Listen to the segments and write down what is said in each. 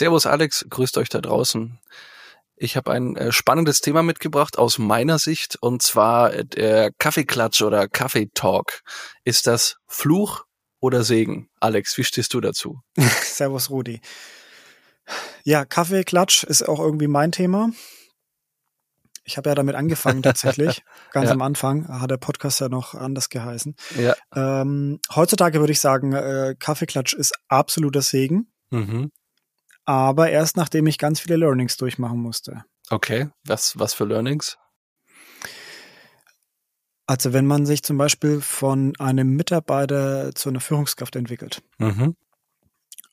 Servus Alex, grüßt euch da draußen. Ich habe ein äh, spannendes Thema mitgebracht aus meiner Sicht und zwar äh, der Kaffeeklatsch oder Kaffeetalk. Ist das Fluch oder Segen? Alex, wie stehst du dazu? Servus Rudi. Ja, Kaffeeklatsch ist auch irgendwie mein Thema. Ich habe ja damit angefangen tatsächlich. Ganz ja. am Anfang hat der Podcast ja noch anders geheißen. Ja. Ähm, heutzutage würde ich sagen, äh, Kaffeeklatsch ist absoluter Segen. Mhm aber erst nachdem ich ganz viele Learnings durchmachen musste. Okay, was, was für Learnings? Also wenn man sich zum Beispiel von einem Mitarbeiter zu einer Führungskraft entwickelt mhm.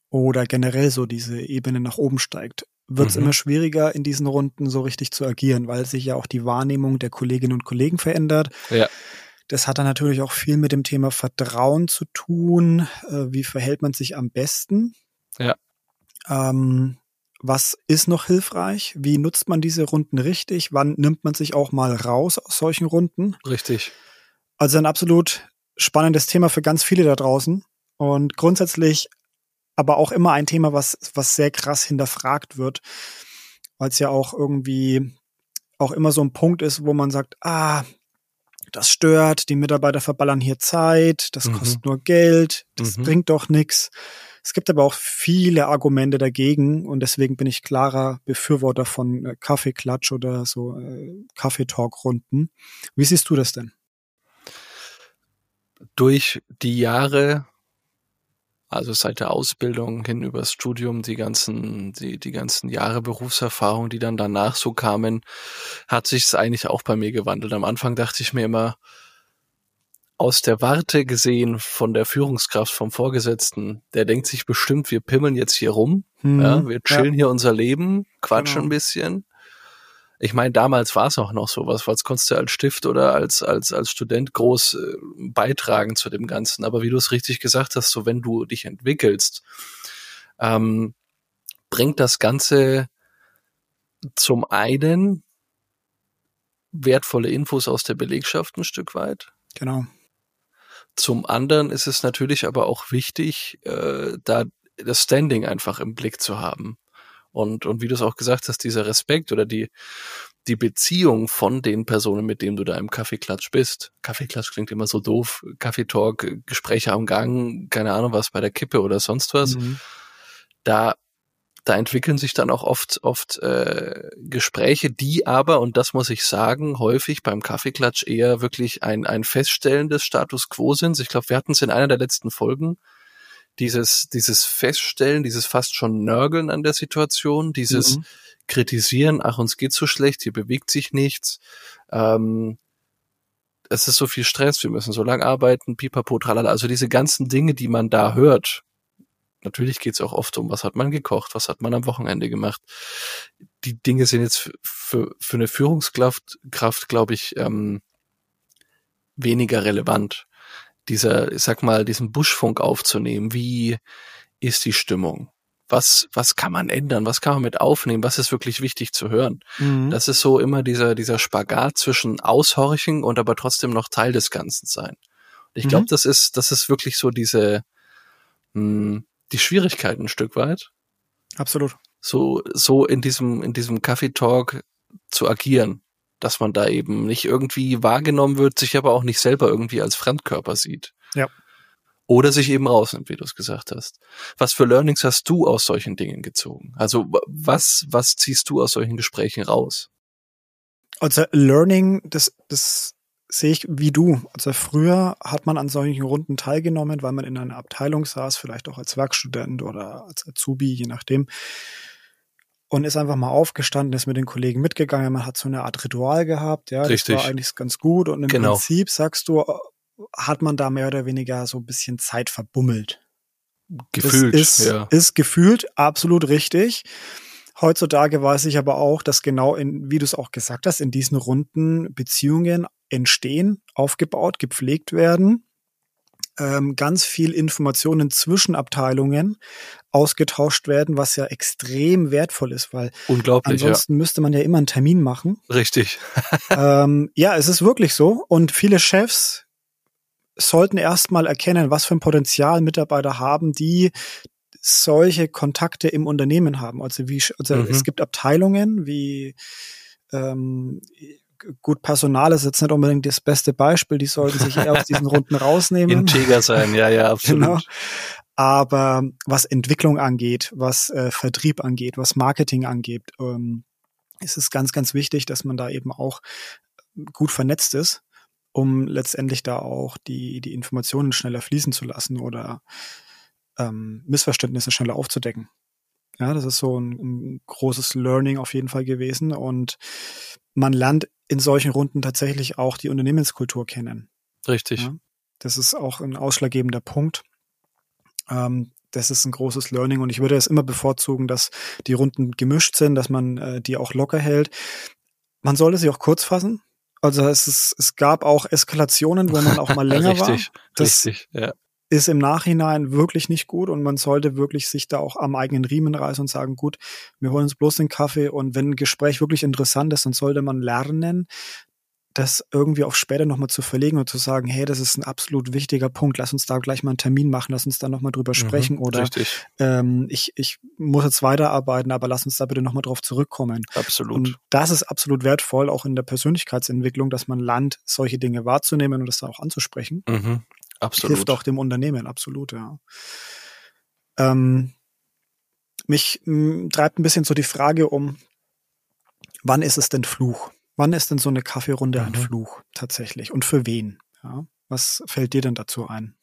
oder generell so diese Ebene nach oben steigt, wird es mhm. immer schwieriger in diesen Runden so richtig zu agieren, weil sich ja auch die Wahrnehmung der Kolleginnen und Kollegen verändert. Ja. Das hat dann natürlich auch viel mit dem Thema Vertrauen zu tun. Äh, wie verhält man sich am besten? Ja. Ähm, was ist noch hilfreich? Wie nutzt man diese Runden richtig? Wann nimmt man sich auch mal raus aus solchen Runden? Richtig. Also ein absolut spannendes Thema für ganz viele da draußen und grundsätzlich aber auch immer ein Thema, was, was sehr krass hinterfragt wird, weil es ja auch irgendwie auch immer so ein Punkt ist, wo man sagt, ah, das stört, die Mitarbeiter verballern hier Zeit, das mhm. kostet nur Geld, das mhm. bringt doch nichts. Es gibt aber auch viele Argumente dagegen und deswegen bin ich klarer Befürworter von äh, Kaffeeklatsch oder so äh, Kaffeetalk-Runden. Wie siehst du das denn? Durch die Jahre, also seit der Ausbildung hin übers Studium, die ganzen, die, die ganzen Jahre Berufserfahrung, die dann danach so kamen, hat sich es eigentlich auch bei mir gewandelt. Am Anfang dachte ich mir immer, aus der Warte gesehen von der Führungskraft vom Vorgesetzten, der denkt sich bestimmt, wir pimmeln jetzt hier rum, hm, ja, wir chillen ja. hier unser Leben, quatschen genau. ein bisschen. Ich meine, damals war es auch noch sowas, was konntest du als Stift oder als, als, als Student groß äh, beitragen zu dem Ganzen. Aber wie du es richtig gesagt hast, so wenn du dich entwickelst, ähm, bringt das Ganze zum einen wertvolle Infos aus der Belegschaft ein Stück weit. Genau. Zum anderen ist es natürlich aber auch wichtig, äh, da das Standing einfach im Blick zu haben. Und, und wie du es auch gesagt hast, dieser Respekt oder die, die Beziehung von den Personen, mit denen du da im Kaffeeklatsch bist. Kaffeeklatsch klingt immer so doof. Kaffeetalk, Gespräche am Gang, keine Ahnung was bei der Kippe oder sonst was. Mhm. Da da entwickeln sich dann auch oft, oft äh, Gespräche, die aber, und das muss ich sagen, häufig beim Kaffeeklatsch eher wirklich ein, ein Feststellen des Status quo sind. Ich glaube, wir hatten es in einer der letzten Folgen, dieses, dieses Feststellen, dieses fast schon Nörgeln an der Situation, dieses mhm. Kritisieren, ach, uns geht so schlecht, hier bewegt sich nichts, ähm, es ist so viel Stress, wir müssen so lang arbeiten, pipapo, tralala, also diese ganzen Dinge, die man da hört, Natürlich geht es auch oft um, was hat man gekocht, was hat man am Wochenende gemacht. Die Dinge sind jetzt für, für eine Führungskraft, Kraft, glaube ich, ähm, weniger relevant. Dieser, ich sag mal, diesen Buschfunk aufzunehmen, wie ist die Stimmung? Was, was kann man ändern? Was kann man mit aufnehmen? Was ist wirklich wichtig zu hören? Mhm. Das ist so immer dieser, dieser Spagat zwischen Aushorchen und aber trotzdem noch Teil des Ganzen sein. Und ich glaube, mhm. das ist, das ist wirklich so diese, mh, hm, die Schwierigkeit ein Stück weit. Absolut. So, so in diesem, in diesem Kaffee Talk zu agieren, dass man da eben nicht irgendwie wahrgenommen wird, sich aber auch nicht selber irgendwie als Fremdkörper sieht. Ja. Oder sich eben rausnimmt, wie du es gesagt hast. Was für Learnings hast du aus solchen Dingen gezogen? Also was, was ziehst du aus solchen Gesprächen raus? Also Learning, das, das sehe ich wie du. Also früher hat man an solchen Runden teilgenommen, weil man in einer Abteilung saß, vielleicht auch als Werkstudent oder als Azubi, je nachdem. Und ist einfach mal aufgestanden, ist mit den Kollegen mitgegangen. Man hat so eine Art Ritual gehabt. Ja, Richtig. das war eigentlich ganz gut. Und im genau. Prinzip, sagst du, hat man da mehr oder weniger so ein bisschen Zeit verbummelt. Gefühlt, das ist, ja. ist gefühlt absolut richtig. Heutzutage weiß ich aber auch, dass genau in, wie du es auch gesagt hast, in diesen Runden Beziehungen entstehen, aufgebaut, gepflegt werden, ähm, ganz viel Informationen zwischen Abteilungen ausgetauscht werden, was ja extrem wertvoll ist, weil Unglaublich, ansonsten ja. müsste man ja immer einen Termin machen. Richtig. ähm, ja, es ist wirklich so. Und viele Chefs sollten erstmal erkennen, was für ein Potenzial Mitarbeiter haben, die solche Kontakte im Unternehmen haben. Also wie also mhm. es gibt Abteilungen wie ähm, gut, Personal ist jetzt nicht unbedingt das beste Beispiel, die sollten sich eher aus diesen Runden rausnehmen. Integer sein, ja, ja, absolut. Genau. Aber was Entwicklung angeht, was äh, Vertrieb angeht, was Marketing angeht, ähm, ist es ganz, ganz wichtig, dass man da eben auch gut vernetzt ist, um letztendlich da auch die, die Informationen schneller fließen zu lassen oder ähm, Missverständnisse schneller aufzudecken. Ja, das ist so ein, ein großes Learning auf jeden Fall gewesen und man lernt in solchen Runden tatsächlich auch die Unternehmenskultur kennen. Richtig. Ja, das ist auch ein ausschlaggebender Punkt. Ähm, das ist ein großes Learning und ich würde es immer bevorzugen, dass die Runden gemischt sind, dass man äh, die auch locker hält. Man sollte sie auch kurz fassen. Also es, ist, es gab auch Eskalationen, wenn man auch mal länger richtig, war. Das richtig, ja. Ist im Nachhinein wirklich nicht gut und man sollte wirklich sich da auch am eigenen Riemen reißen und sagen, gut, wir holen uns bloß den Kaffee und wenn ein Gespräch wirklich interessant ist, dann sollte man lernen, das irgendwie auf später nochmal zu verlegen und zu sagen, hey, das ist ein absolut wichtiger Punkt, lass uns da gleich mal einen Termin machen, lass uns da nochmal drüber mhm, sprechen oder ähm, ich, ich muss jetzt weiterarbeiten, aber lass uns da bitte nochmal drauf zurückkommen. Absolut. Und das ist absolut wertvoll, auch in der Persönlichkeitsentwicklung, dass man lernt, solche Dinge wahrzunehmen und das dann auch anzusprechen. Mhm, absolut. Hilft auch dem Unternehmen, absolut, ja. Ähm, mich m, treibt ein bisschen so die Frage um, wann ist es denn Fluch? Wann ist denn so eine Kaffeerunde mhm. ein Fluch tatsächlich? Und für wen? Ja? Was fällt dir denn dazu ein?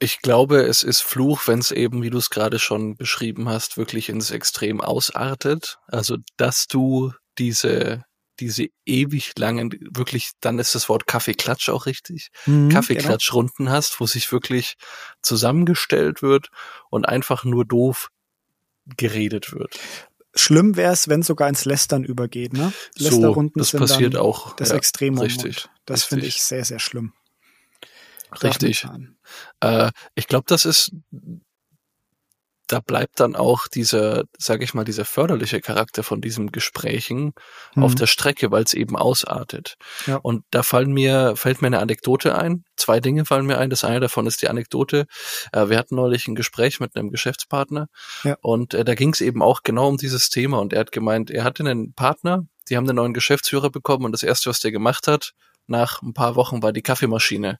Ich glaube, es ist Fluch, wenn es eben, wie du es gerade schon beschrieben hast, wirklich ins Extrem ausartet. Also, dass du diese diese ewig langen, wirklich, dann ist das Wort Kaffeeklatsch auch richtig, mhm, Kaffeeklatschrunden genau. hast, wo sich wirklich zusammengestellt wird und einfach nur doof geredet wird. Schlimm wäre es, wenn es sogar ins Lästern übergeht. Ne? Lästerrunden so, das passiert auch. Das ja, Extremum. Richtig. Das finde ich sehr, sehr schlimm. Richtig. Äh, ich glaube, das ist da bleibt dann auch dieser, sage ich mal, dieser förderliche Charakter von diesen Gesprächen mhm. auf der Strecke, weil es eben ausartet. Ja. Und da fallen mir, fällt mir eine Anekdote ein. Zwei Dinge fallen mir ein. Das eine davon ist die Anekdote. Äh, wir hatten neulich ein Gespräch mit einem Geschäftspartner ja. und äh, da ging es eben auch genau um dieses Thema. Und er hat gemeint, er hatte einen Partner, die haben einen neuen Geschäftsführer bekommen und das erste, was der gemacht hat, nach ein paar Wochen war die Kaffeemaschine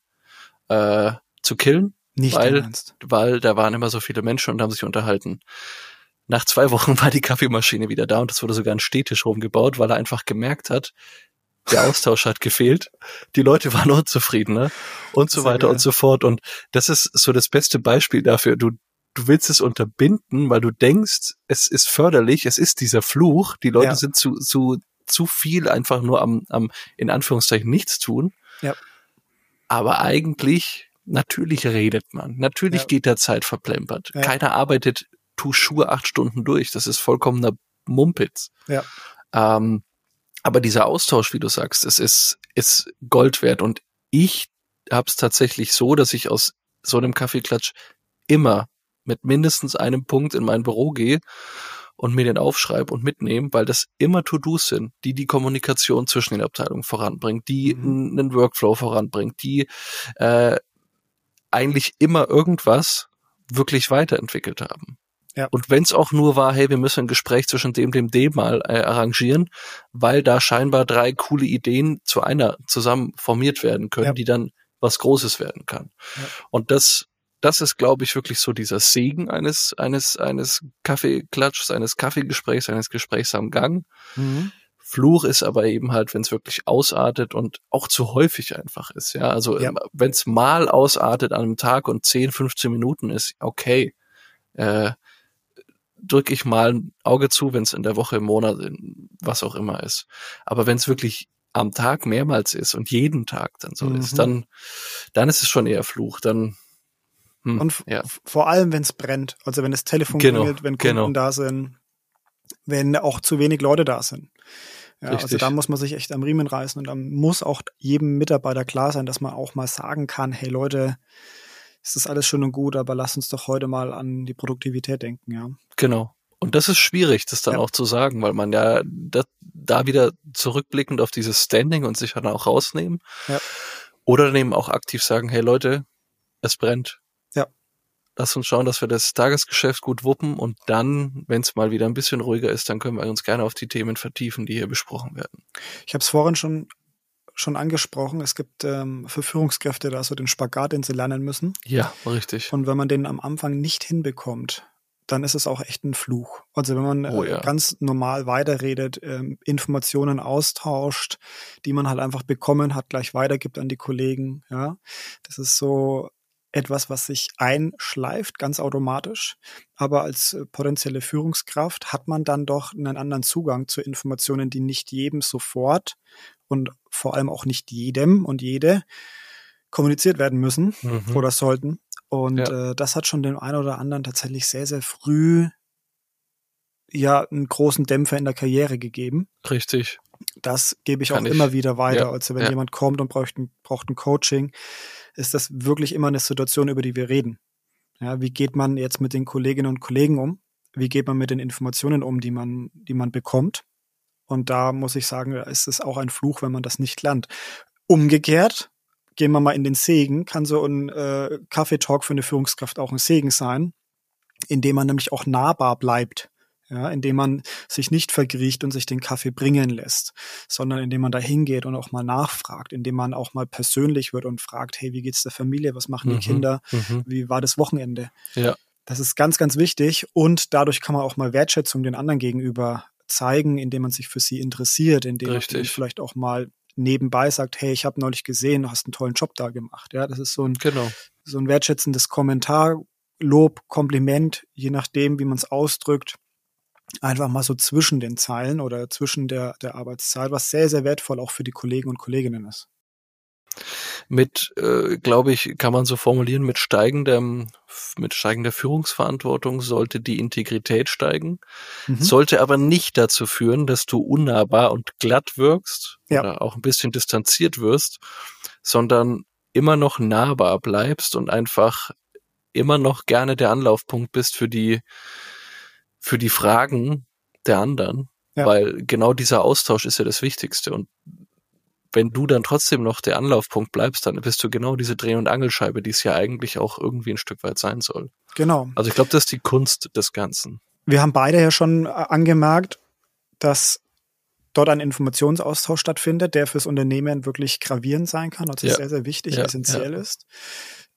äh, zu killen nicht weil, weil da waren immer so viele Menschen und haben sich unterhalten. Nach zwei Wochen war die Kaffeemaschine wieder da und es wurde sogar ein Städtisch rumgebaut, weil er einfach gemerkt hat, der Austausch hat gefehlt, die Leute waren unzufrieden ne? und so weiter und so fort. Und das ist so das beste Beispiel dafür. Du, du willst es unterbinden, weil du denkst, es ist förderlich, es ist dieser Fluch, die Leute ja. sind zu, zu, zu viel einfach nur am, am in Anführungszeichen nichts tun. Ja. Aber eigentlich Natürlich redet man. Natürlich ja. geht der Zeit verplempert. Ja. Keiner arbeitet tu Schuhe acht Stunden durch. Das ist vollkommener Mumpitz. Ja. Ähm, aber dieser Austausch, wie du sagst, es ist, ist Gold wert. Und ich habe es tatsächlich so, dass ich aus so einem Kaffeeklatsch immer mit mindestens einem Punkt in mein Büro gehe und mir den aufschreibe und mitnehme, weil das immer To-Dos sind, die die Kommunikation zwischen den Abteilungen voranbringt, die mhm. einen Workflow voranbringt, die äh, eigentlich immer irgendwas wirklich weiterentwickelt haben. Ja. Und wenn es auch nur war, hey, wir müssen ein Gespräch zwischen dem, dem, dem mal äh, arrangieren, weil da scheinbar drei coole Ideen zu einer zusammen formiert werden können, ja. die dann was Großes werden kann. Ja. Und das, das ist, glaube ich, wirklich so dieser Segen eines, eines, eines Kaffeeklatschs, eines Kaffeegesprächs, eines Gesprächs am Gang. Mhm. Fluch ist aber eben halt, wenn es wirklich ausartet und auch zu häufig einfach ist. Ja, also ja. wenn es mal ausartet an einem Tag und 10, 15 Minuten ist, okay, äh, drücke ich mal ein Auge zu, wenn es in der Woche, im Monat, was auch immer ist. Aber wenn es wirklich am Tag mehrmals ist und jeden Tag dann so mhm. ist, dann, dann ist es schon eher Fluch. Dann hm, und ja. vor allem, wenn es brennt, also wenn das Telefon genau, klingelt, wenn Kunden genau. da sind, wenn auch zu wenig Leute da sind. Ja, also da muss man sich echt am Riemen reißen und dann muss auch jedem Mitarbeiter klar sein, dass man auch mal sagen kann, hey Leute, es ist alles schön und gut, aber lass uns doch heute mal an die Produktivität denken, ja. Genau. Und das ist schwierig, das dann ja. auch zu sagen, weil man ja da, da wieder zurückblickend auf dieses Standing und sich dann auch rausnehmen. Ja. Oder dann eben auch aktiv sagen, hey Leute, es brennt. Lass uns schauen, dass wir das Tagesgeschäft gut wuppen und dann, wenn es mal wieder ein bisschen ruhiger ist, dann können wir uns gerne auf die Themen vertiefen, die hier besprochen werden. Ich habe es vorhin schon schon angesprochen. Es gibt ähm, für Führungskräfte da so den Spagat, den sie lernen müssen. Ja, richtig. Und wenn man den am Anfang nicht hinbekommt, dann ist es auch echt ein Fluch. Also wenn man oh, ja. ganz normal weiterredet, ähm, Informationen austauscht, die man halt einfach bekommen hat, gleich weitergibt an die Kollegen, ja. Das ist so etwas, was sich einschleift, ganz automatisch. Aber als äh, potenzielle Führungskraft hat man dann doch einen anderen Zugang zu Informationen, die nicht jedem sofort und vor allem auch nicht jedem und jede kommuniziert werden müssen mhm. oder sollten. Und ja. äh, das hat schon dem einen oder anderen tatsächlich sehr, sehr früh ja einen großen Dämpfer in der Karriere gegeben. Richtig. Das gebe ich Kann auch ich. immer wieder weiter. Ja. Also wenn ja. jemand kommt und braucht ein, braucht ein Coaching, ist das wirklich immer eine Situation, über die wir reden. Ja, wie geht man jetzt mit den Kolleginnen und Kollegen um? Wie geht man mit den Informationen um, die man, die man bekommt? Und da muss ich sagen, ist es auch ein Fluch, wenn man das nicht lernt. Umgekehrt, gehen wir mal in den Segen, kann so ein äh, Kaffeetalk für eine Führungskraft auch ein Segen sein, indem man nämlich auch nahbar bleibt. Ja, indem man sich nicht verkriecht und sich den Kaffee bringen lässt, sondern indem man da hingeht und auch mal nachfragt, indem man auch mal persönlich wird und fragt, hey, wie geht's der Familie, was machen die mhm, Kinder, mhm. wie war das Wochenende? Ja. Das ist ganz, ganz wichtig und dadurch kann man auch mal Wertschätzung den anderen gegenüber zeigen, indem man sich für sie interessiert, indem Richtig. man vielleicht auch mal nebenbei sagt, hey, ich habe neulich gesehen, du hast einen tollen Job da gemacht. Ja, das ist so ein, genau. so ein wertschätzendes Kommentar, Lob, Kompliment, je nachdem, wie man es ausdrückt. Einfach mal so zwischen den Zeilen oder zwischen der, der Arbeitszeit, was sehr, sehr wertvoll auch für die Kollegen und Kolleginnen ist mit, äh, glaube ich, kann man so formulieren, mit steigendem, mit steigender Führungsverantwortung sollte die Integrität steigen, mhm. sollte aber nicht dazu führen, dass du unnahbar und glatt wirkst ja. oder auch ein bisschen distanziert wirst, sondern immer noch nahbar bleibst und einfach immer noch gerne der Anlaufpunkt bist für die, für die Fragen der anderen. Ja. Weil genau dieser Austausch ist ja das Wichtigste. Und wenn du dann trotzdem noch der Anlaufpunkt bleibst, dann bist du genau diese Dreh- und Angelscheibe, die es ja eigentlich auch irgendwie ein Stück weit sein soll. Genau. Also ich glaube, das ist die Kunst des Ganzen. Wir haben beide ja schon äh, angemerkt, dass dort ein Informationsaustausch stattfindet, der fürs Unternehmen wirklich gravierend sein kann, also ja. sehr, sehr wichtig, ja, essentiell ja. ist.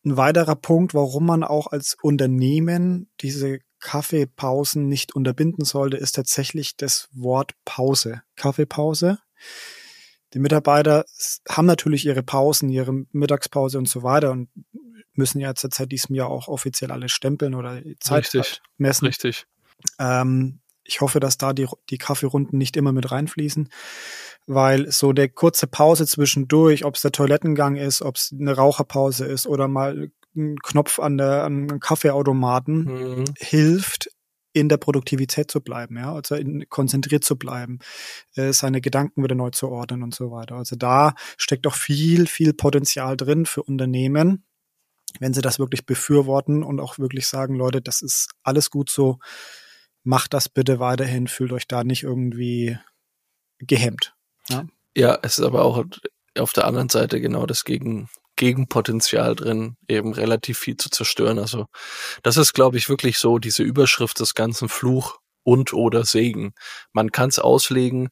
Ein weiterer Punkt, warum man auch als Unternehmen diese Kaffeepausen nicht unterbinden sollte, ist tatsächlich das Wort Pause. Kaffeepause die Mitarbeiter haben natürlich ihre Pausen, ihre Mittagspause und so weiter und müssen ja zur Zeit diesem Jahr auch offiziell alles stempeln oder Zeit Richtig. messen. Richtig. Ähm, ich hoffe, dass da die, die Kaffeerunden nicht immer mit reinfließen, weil so der kurze Pause zwischendurch, ob es der Toilettengang ist, ob es eine Raucherpause ist oder mal Knopf an der an Kaffeeautomaten mhm. hilft, in der Produktivität zu bleiben, ja, also in, konzentriert zu bleiben, äh, seine Gedanken wieder neu zu ordnen und so weiter. Also da steckt auch viel, viel Potenzial drin für Unternehmen, wenn sie das wirklich befürworten und auch wirklich sagen, Leute, das ist alles gut so, macht das bitte weiterhin, fühlt euch da nicht irgendwie gehemmt. Ja, ja es ist aber auch auf der anderen Seite genau das Gegen, Gegenpotenzial drin, eben relativ viel zu zerstören. Also das ist, glaube ich, wirklich so diese Überschrift des ganzen Fluch und oder Segen. Man kann es auslegen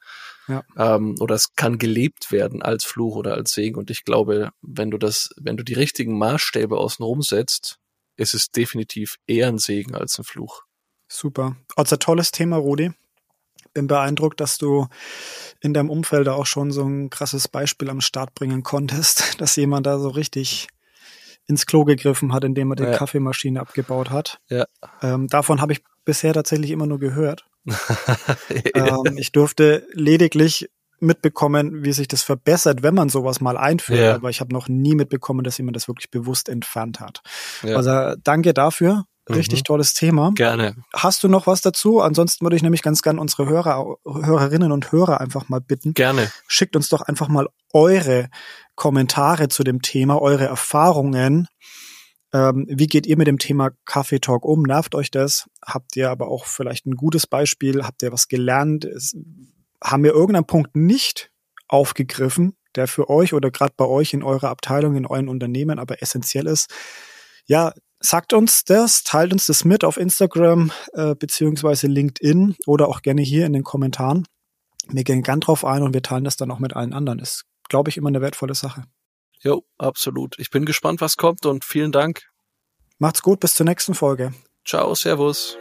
ja. ähm, oder es kann gelebt werden als Fluch oder als Segen. Und ich glaube, wenn du das, wenn du die richtigen Maßstäbe außenrum setzt, ist es definitiv eher ein Segen als ein Fluch. Super. Also tolles Thema, Rudi bin beeindruckt, dass du in deinem Umfeld auch schon so ein krasses Beispiel am Start bringen konntest, dass jemand da so richtig ins Klo gegriffen hat, indem er die ja. Kaffeemaschine abgebaut hat. Ja. Ähm, davon habe ich bisher tatsächlich immer nur gehört. ähm, ich durfte lediglich mitbekommen, wie sich das verbessert, wenn man sowas mal einführt. Ja. Aber ich habe noch nie mitbekommen, dass jemand das wirklich bewusst entfernt hat. Ja. Also danke dafür. Richtig mhm. tolles Thema. Gerne. Hast du noch was dazu? Ansonsten würde ich nämlich ganz gern unsere Hörer, Hörerinnen und Hörer einfach mal bitten. Gerne. Schickt uns doch einfach mal eure Kommentare zu dem Thema, eure Erfahrungen. Ähm, wie geht ihr mit dem Thema Kaffee Talk um? Nervt euch das? Habt ihr aber auch vielleicht ein gutes Beispiel? Habt ihr was gelernt? Es, haben wir irgendeinen Punkt nicht aufgegriffen, der für euch oder gerade bei euch in eurer Abteilung, in euren Unternehmen aber essentiell ist? Ja, sagt uns das, teilt uns das mit auf Instagram äh, beziehungsweise LinkedIn oder auch gerne hier in den Kommentaren. Wir gehen gern drauf ein und wir teilen das dann auch mit allen anderen. Ist, glaube ich, immer eine wertvolle Sache. Jo, absolut. Ich bin gespannt, was kommt und vielen Dank. Macht's gut, bis zur nächsten Folge. Ciao, Servus.